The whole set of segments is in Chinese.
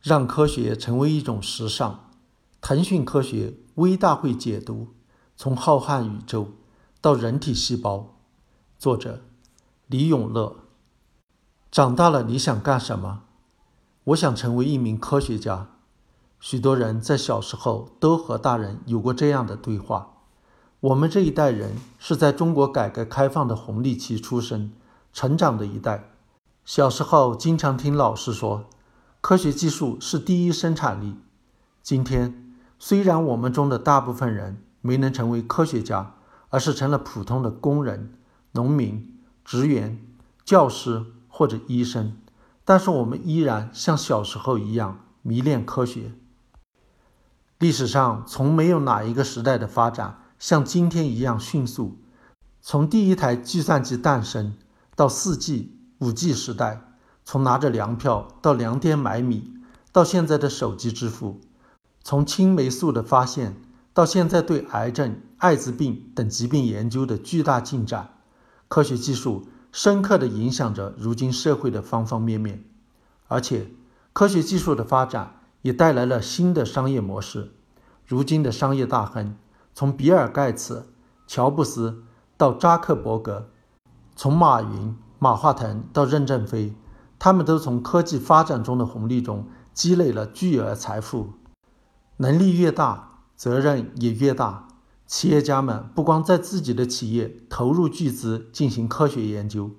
让科学成为一种时尚。腾讯科学微大会解读：从浩瀚宇宙到人体细胞。作者：李永乐。长大了你想干什么？我想成为一名科学家。许多人在小时候都和大人有过这样的对话。我们这一代人是在中国改革开放的红利期出生、成长的一代。小时候经常听老师说，科学技术是第一生产力。今天，虽然我们中的大部分人没能成为科学家，而是成了普通的工人、农民、职员、教师或者医生，但是我们依然像小时候一样迷恋科学。历史上从没有哪一个时代的发展像今天一样迅速。从第一台计算机诞生到四 G、五 G 时代，从拿着粮票到粮店买米，到现在的手机支付；从青霉素的发现到现在对癌症、艾滋病等疾病研究的巨大进展，科学技术深刻地影响着如今社会的方方面面。而且，科学技术的发展。也带来了新的商业模式。如今的商业大亨，从比尔·盖茨、乔布斯到扎克伯格，从马云、马化腾到任正非，他们都从科技发展中的红利中积累了巨额财富。能力越大，责任也越大。企业家们不光在自己的企业投入巨资进行科学研究，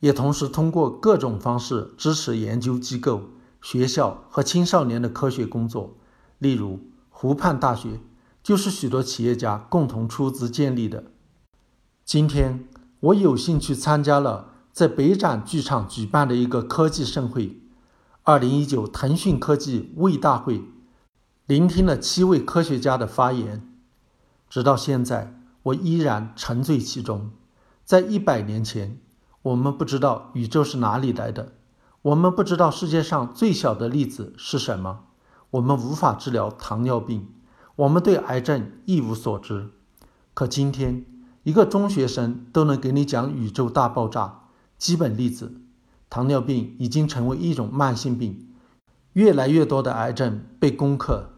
也同时通过各种方式支持研究机构。学校和青少年的科学工作，例如湖畔大学，就是许多企业家共同出资建立的。今天，我有幸去参加了在北展剧场举办的一个科技盛会——二零一九腾讯科技卫大会，聆听了七位科学家的发言。直到现在，我依然沉醉其中。在一百年前，我们不知道宇宙是哪里来的。我们不知道世界上最小的粒子是什么，我们无法治疗糖尿病，我们对癌症一无所知。可今天，一个中学生都能给你讲宇宙大爆炸、基本粒子。糖尿病已经成为一种慢性病，越来越多的癌症被攻克。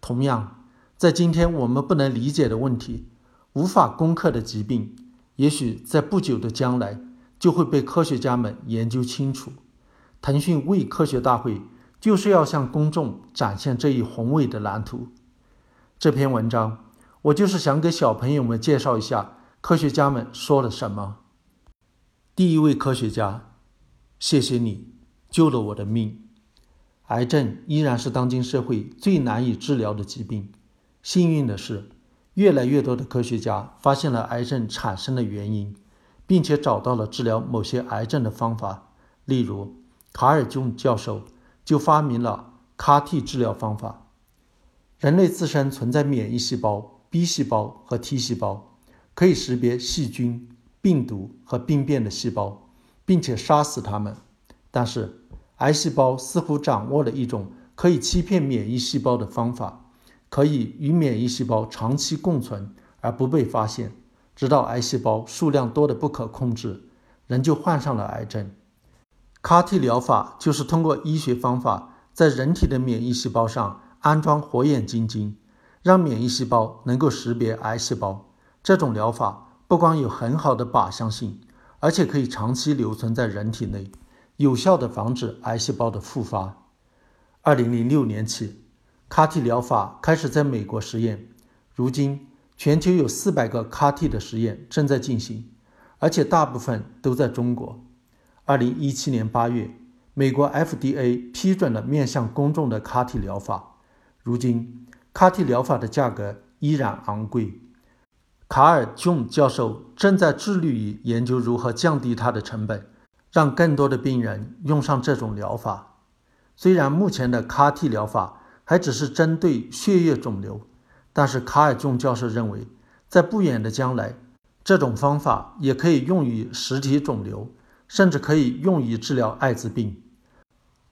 同样，在今天我们不能理解的问题、无法攻克的疾病，也许在不久的将来就会被科学家们研究清楚。腾讯为科学大会就是要向公众展现这一宏伟的蓝图。这篇文章，我就是想给小朋友们介绍一下科学家们说了什么。第一位科学家，谢谢你救了我的命。癌症依然是当今社会最难以治疗的疾病。幸运的是，越来越多的科学家发现了癌症产生的原因，并且找到了治疗某些癌症的方法，例如。卡尔琼教授就发明了 CAR-T 治疗方法。人类自身存在免疫细胞、B 细胞和 T 细胞，可以识别细菌、病毒和病变的细胞，并且杀死它们。但是，癌细胞似乎掌握了一种可以欺骗免疫细胞的方法，可以与免疫细胞长期共存而不被发现，直到癌细胞数量多得不可控制，人就患上了癌症。CAR-T 疗法就是通过医学方法在人体的免疫细胞上安装火眼金睛，让免疫细胞能够识别癌细胞。这种疗法不光有很好的靶向性，而且可以长期留存在人体内，有效地防止癌细胞的复发。二零零六年起，CAR-T 疗法开始在美国实验，如今全球有四百个 CAR-T 的实验正在进行，而且大部分都在中国。二零一七年八月，美国 FDA 批准了面向公众的 CAR-T 疗法。如今，CAR-T 疗法的价格依然昂贵。卡尔·琼教授正在致力于研究如何降低它的成本，让更多的病人用上这种疗法。虽然目前的 CAR-T 疗法还只是针对血液肿瘤，但是卡尔·琼教授认为，在不远的将来，这种方法也可以用于实体肿瘤。甚至可以用于治疗艾滋病。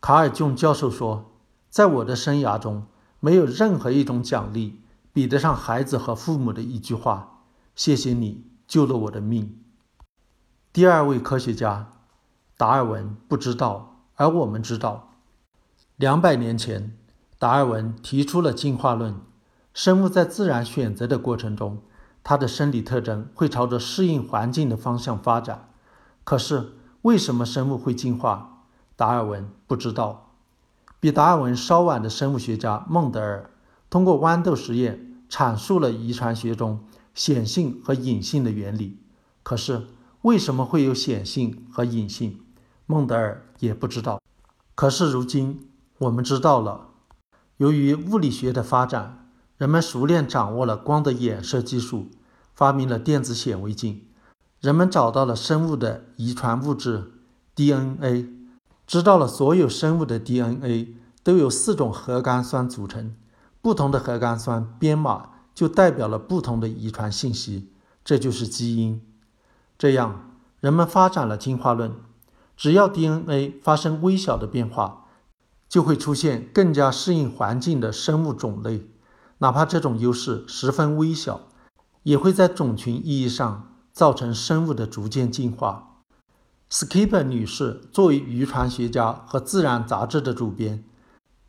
卡尔琼教授说：“在我的生涯中，没有任何一种奖励比得上孩子和父母的一句话：‘谢谢你救了我的命。’”第二位科学家，达尔文不知道，而我们知道。两百年前，达尔文提出了进化论。生物在自然选择的过程中，它的生理特征会朝着适应环境的方向发展。可是，为什么生物会进化？达尔文不知道。比达尔文稍晚的生物学家孟德尔通过豌豆实验阐述了遗传学中显性和隐性的原理。可是，为什么会有显性和隐性？孟德尔也不知道。可是如今。我们知道了，由于物理学的发展，人们熟练掌握了光的衍射技术，发明了电子显微镜。人们找到了生物的遗传物质 DNA，知道了所有生物的 DNA 都由四种核苷酸组成，不同的核苷酸编码就代表了不同的遗传信息，这就是基因。这样，人们发展了进化论，只要 DNA 发生微小的变化。就会出现更加适应环境的生物种类，哪怕这种优势十分微小，也会在种群意义上造成生物的逐渐进化。Skipper 女士作为遗传学家和《自然》杂志的主编，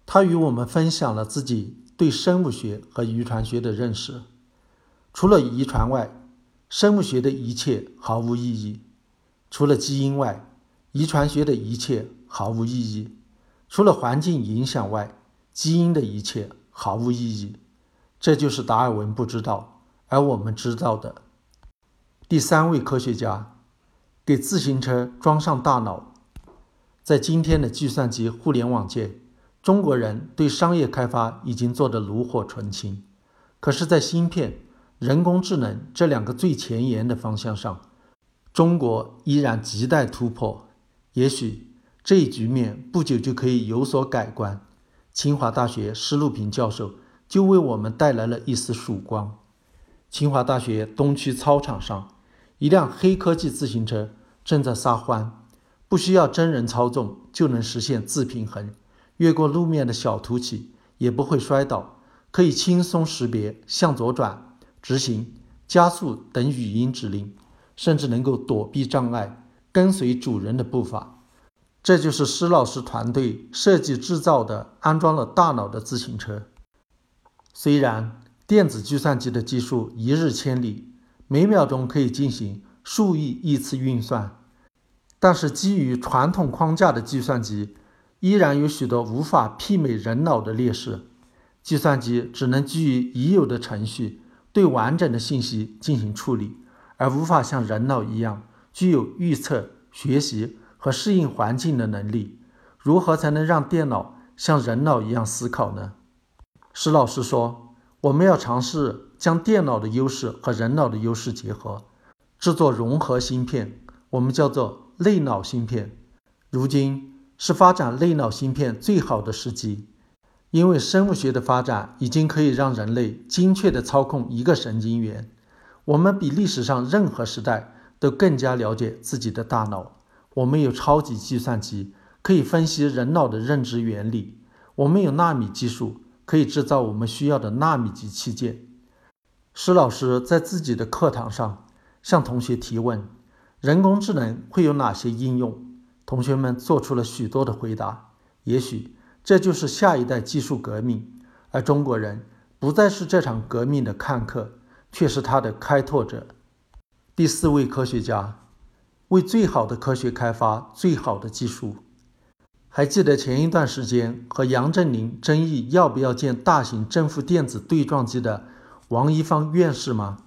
她与我们分享了自己对生物学和遗传学的认识。除了遗传外，生物学的一切毫无意义；除了基因外，遗传学的一切毫无意义。除了环境影响外，基因的一切毫无意义。这就是达尔文不知道，而我们知道的。第三位科学家给自行车装上大脑。在今天的计算机互联网界，中国人对商业开发已经做得炉火纯青。可是，在芯片、人工智能这两个最前沿的方向上，中国依然亟待突破。也许。这一局面不久就可以有所改观。清华大学施路平教授就为我们带来了一丝曙光。清华大学东区操场上，一辆黑科技自行车正在撒欢，不需要真人操纵就能实现自平衡，越过路面的小凸起也不会摔倒，可以轻松识别向左转、直行、加速等语音指令，甚至能够躲避障碍，跟随主人的步伐。这就是施老师团队设计制造的安装了大脑的自行车。虽然电子计算机的技术一日千里，每秒钟可以进行数亿亿次运算，但是基于传统框架的计算机依然有许多无法媲美人脑的劣势。计算机只能基于已有的程序对完整的信息进行处理，而无法像人脑一样具有预测、学习。和适应环境的能力，如何才能让电脑像人脑一样思考呢？施老师说，我们要尝试将电脑的优势和人脑的优势结合，制作融合芯片，我们叫做类脑芯片。如今是发展类脑芯片最好的时机，因为生物学的发展已经可以让人类精确地操控一个神经元。我们比历史上任何时代都更加了解自己的大脑。我们有超级计算机，可以分析人脑的认知原理；我们有纳米技术，可以制造我们需要的纳米级器件。施老师在自己的课堂上向同学提问：人工智能会有哪些应用？同学们做出了许多的回答。也许这就是下一代技术革命，而中国人不再是这场革命的看客，却是他的开拓者。第四位科学家。为最好的科学开发最好的技术。还记得前一段时间和杨振宁争议要不要建大型正负电子对撞机的王一方院士吗？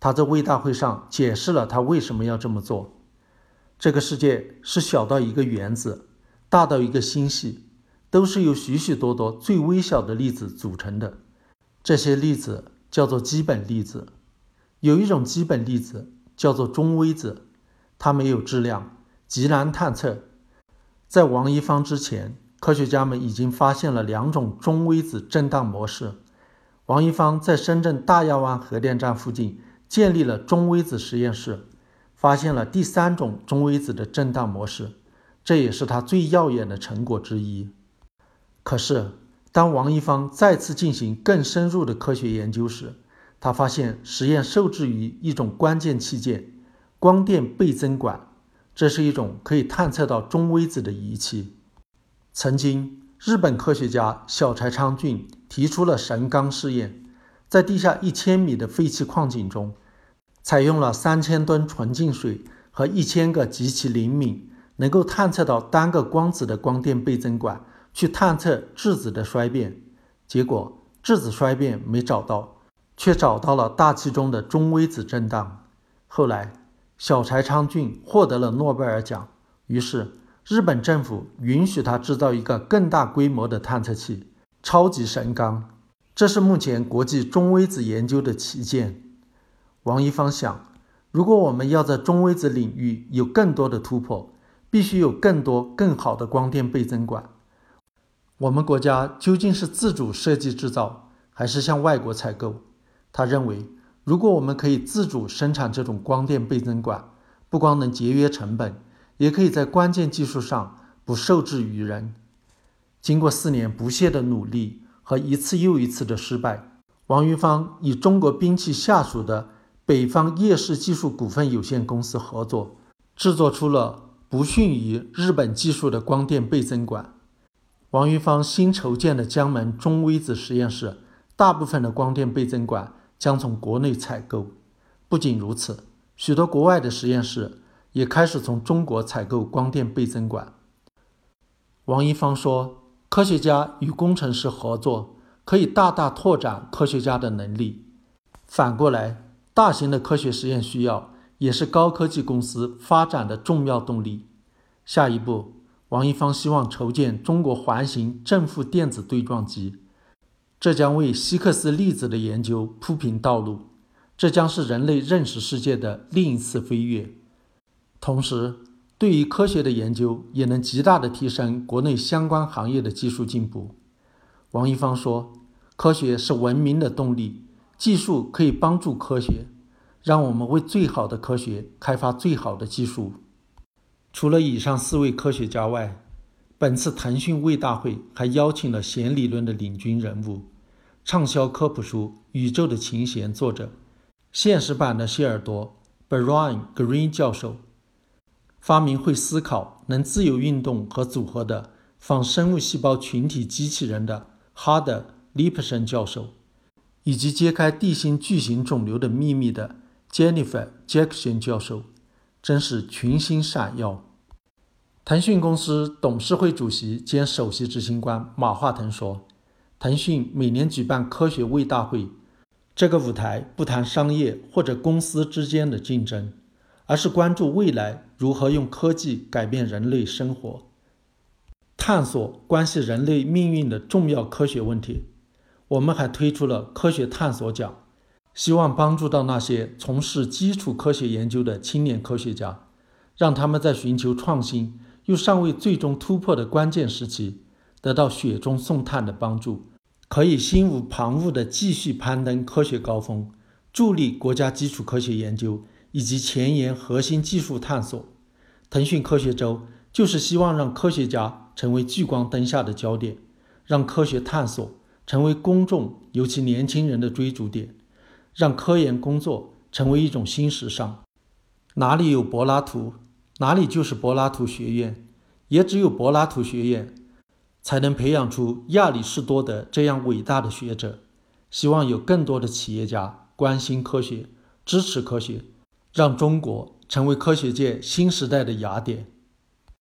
他在微大会上解释了他为什么要这么做。这个世界是小到一个原子，大到一个星系，都是由许许多多最微小的粒子组成的。这些粒子叫做基本粒子。有一种基本粒子叫做中微子。它没有质量，极难探测。在王一芳之前，科学家们已经发现了两种中微子震荡模式。王一芳在深圳大亚湾核电站附近建立了中微子实验室，发现了第三种中微子的震荡模式，这也是他最耀眼的成果之一。可是，当王一方再次进行更深入的科学研究时，他发现实验受制于一种关键器件。光电倍增管，这是一种可以探测到中微子的仪器。曾经，日本科学家小柴昌俊提出了神冈试验，在地下一千米的废弃矿井中，采用了三千吨纯净水和一千个极其灵敏、能够探测到单个光子的光电倍增管去探测质子的衰变，结果质子衰变没找到，却找到了大气中的中微子震荡。后来，小柴昌俊获得了诺贝尔奖，于是。日本政府允许他制造一个更大规模的探测器——超级神钢，这是目前国际中微子研究的旗舰。王一芳想，如果我们要在中微子领域有更多的突破，必须有更多更好的光电倍增管。我们国家究竟是自主设计制造，还是向外国采购？他认为，如果我们可以自主生产这种光电倍增管，不光能节约成本。也可以在关键技术上不受制于人。经过四年不懈的努力和一次又一次的失败，王云芳以中国兵器下属的北方夜视技术股份有限公司合作，制作出了不逊于日本技术的光电倍增管。王云芳新筹建的江门中微子实验室，大部分的光电倍增管将从国内采购。不仅如此，许多国外的实验室。也开始从中国采购光电倍增管。王一芳说：“科学家与工程师合作，可以大大拓展科学家的能力。反过来，大型的科学实验需要，也是高科技公司发展的重要动力。”下一步，王一芳希望筹建中国环形正负电子对撞机，这将为希克斯粒子的研究铺平道路，这将是人类认识世界的另一次飞跃。同时，对于科学的研究也能极大的提升国内相关行业的技术进步。王一芳说：“科学是文明的动力，技术可以帮助科学，让我们为最好的科学开发最好的技术。”除了以上四位科学家外，本次腾讯卫大会还邀请了弦理论的领军人物，畅销科普书《宇宙的琴弦》作者，现实版的谢尔多 （Brian Green） 教授。发明会思考、能自由运动和组合的仿生物细胞群体机器人的哈德·利普森教授，以及揭开地心巨型肿瘤的秘密的 Jennifer Jackson 教授，真是群星闪耀。腾讯公司董事会主席兼首席执行官马化腾说：“腾讯每年举办科学卫大会，这个舞台不谈商业或者公司之间的竞争。”而是关注未来如何用科技改变人类生活，探索关系人类命运的重要科学问题。我们还推出了科学探索奖，希望帮助到那些从事基础科学研究的青年科学家，让他们在寻求创新又尚未最终突破的关键时期，得到雪中送炭的帮助，可以心无旁骛地继续攀登科学高峰，助力国家基础科学研究。以及前沿核心技术探索，腾讯科学周就是希望让科学家成为聚光灯下的焦点，让科学探索成为公众尤其年轻人的追逐点，让科研工作成为一种新时尚。哪里有柏拉图，哪里就是柏拉图学院，也只有柏拉图学院，才能培养出亚里士多德这样伟大的学者。希望有更多的企业家关心科学，支持科学。让中国成为科学界新时代的雅典。